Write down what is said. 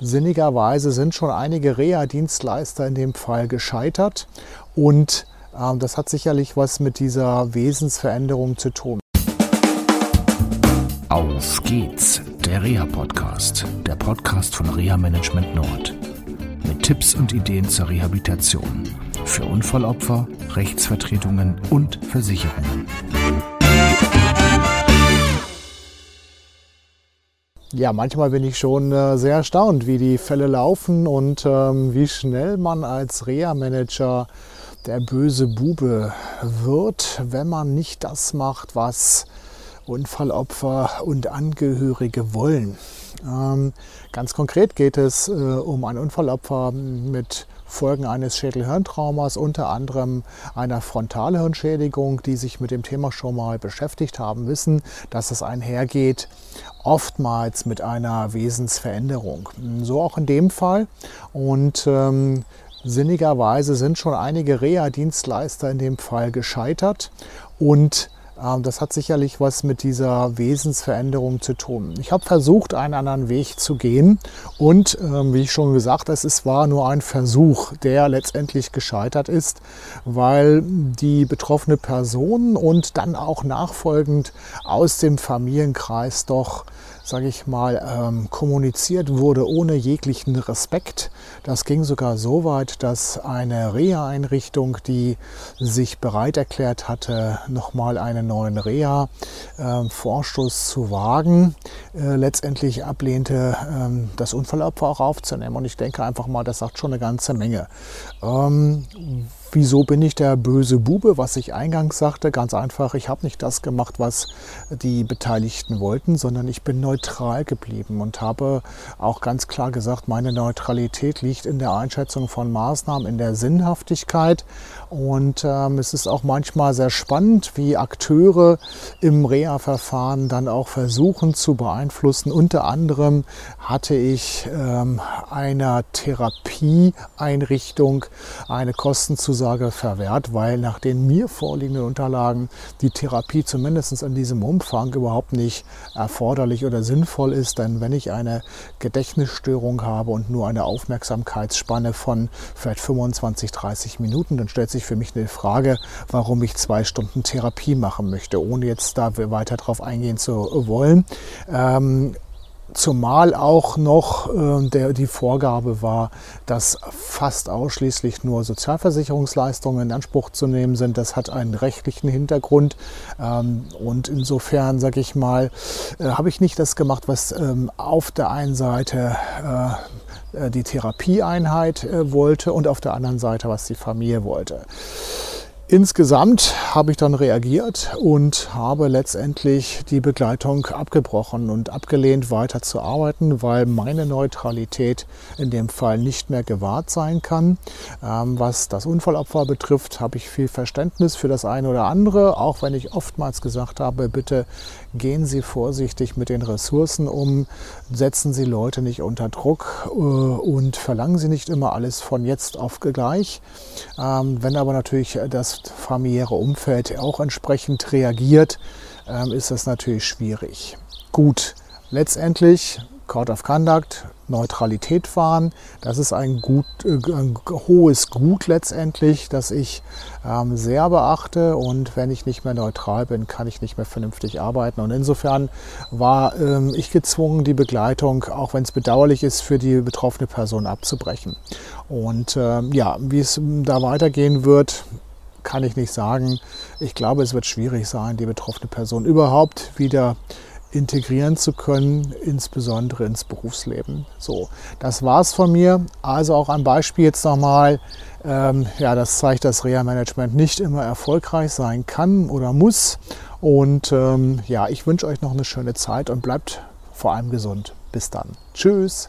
Sinnigerweise sind schon einige Reha-Dienstleister in dem Fall gescheitert und äh, das hat sicherlich was mit dieser Wesensveränderung zu tun. Auf geht's, der Reha-Podcast, der Podcast von Reha Management Nord. Mit Tipps und Ideen zur Rehabilitation für Unfallopfer, Rechtsvertretungen und Versicherungen. Ja, manchmal bin ich schon äh, sehr erstaunt, wie die Fälle laufen und ähm, wie schnell man als Reha-Manager der böse Bube wird, wenn man nicht das macht, was Unfallopfer und Angehörige wollen. Ähm, ganz konkret geht es äh, um ein Unfallopfer mit Folgen eines Schädelhirntraumas, unter anderem einer Frontalhirnschädigung, die sich mit dem Thema schon mal beschäftigt haben, wissen, dass es einhergeht oftmals mit einer Wesensveränderung. So auch in dem Fall. Und ähm, sinnigerweise sind schon einige Reha-Dienstleister in dem Fall gescheitert und das hat sicherlich was mit dieser Wesensveränderung zu tun. Ich habe versucht, einen anderen Weg zu gehen und ähm, wie ich schon gesagt, es war nur ein Versuch, der letztendlich gescheitert ist, weil die betroffene Person und dann auch nachfolgend aus dem Familienkreis doch sage ich mal, ähm, kommuniziert wurde ohne jeglichen Respekt. Das ging sogar so weit, dass eine Reha-Einrichtung, die sich bereit erklärt hatte, nochmal einen neuen Reha-Vorschuss ähm, zu wagen, äh, letztendlich ablehnte, ähm, das Unfallopfer auch aufzunehmen. Und ich denke einfach mal, das sagt schon eine ganze Menge. Ähm, Wieso bin ich der böse Bube, was ich eingangs sagte? Ganz einfach, ich habe nicht das gemacht, was die Beteiligten wollten, sondern ich bin neutral geblieben und habe auch ganz klar gesagt, meine Neutralität liegt in der Einschätzung von Maßnahmen, in der Sinnhaftigkeit. Und ähm, es ist auch manchmal sehr spannend, wie Akteure im Reha-Verfahren dann auch versuchen zu beeinflussen. Unter anderem hatte ich ähm, einer Therapieeinrichtung eine Kostenzusage Zusage verwehrt, weil nach den mir vorliegenden Unterlagen die Therapie zumindest in diesem Umfang überhaupt nicht erforderlich oder sinnvoll ist. Denn wenn ich eine Gedächtnisstörung habe und nur eine Aufmerksamkeitsspanne von vielleicht 25, 30 Minuten, dann stellt sich für mich eine Frage, warum ich zwei Stunden Therapie machen möchte, ohne jetzt da weiter darauf eingehen zu wollen. Ähm, Zumal auch noch äh, der, die Vorgabe war, dass fast ausschließlich nur Sozialversicherungsleistungen in Anspruch zu nehmen sind. Das hat einen rechtlichen Hintergrund. Ähm, und insofern, sage ich mal, äh, habe ich nicht das gemacht, was ähm, auf der einen Seite äh, äh die Therapieeinheit äh, wollte und auf der anderen Seite, was die Familie wollte. Insgesamt habe ich dann reagiert und habe letztendlich die Begleitung abgebrochen und abgelehnt, weiter zu arbeiten, weil meine Neutralität in dem Fall nicht mehr gewahrt sein kann. Ähm, was das Unfallopfer betrifft, habe ich viel Verständnis für das eine oder andere, auch wenn ich oftmals gesagt habe, bitte gehen Sie vorsichtig mit den Ressourcen um, setzen Sie Leute nicht unter Druck äh, und verlangen Sie nicht immer alles von jetzt auf gleich. Ähm, wenn aber natürlich das familiäre Umfeld auch entsprechend reagiert, ähm, ist das natürlich schwierig. Gut, letztendlich Code of Conduct, Neutralität wahren, das ist ein, gut, äh, ein hohes Gut letztendlich, das ich ähm, sehr beachte und wenn ich nicht mehr neutral bin, kann ich nicht mehr vernünftig arbeiten und insofern war ähm, ich gezwungen, die Begleitung, auch wenn es bedauerlich ist, für die betroffene Person abzubrechen. Und ja, wie es da weitergehen wird, kann ich nicht sagen. Ich glaube, es wird schwierig sein, die betroffene Person überhaupt wieder integrieren zu können, insbesondere ins Berufsleben. So, das war's von mir. Also auch ein Beispiel jetzt nochmal. Ähm, ja, das zeigt, dass Reha-Management nicht immer erfolgreich sein kann oder muss. Und ähm, ja, ich wünsche euch noch eine schöne Zeit und bleibt vor allem gesund. Bis dann. Tschüss.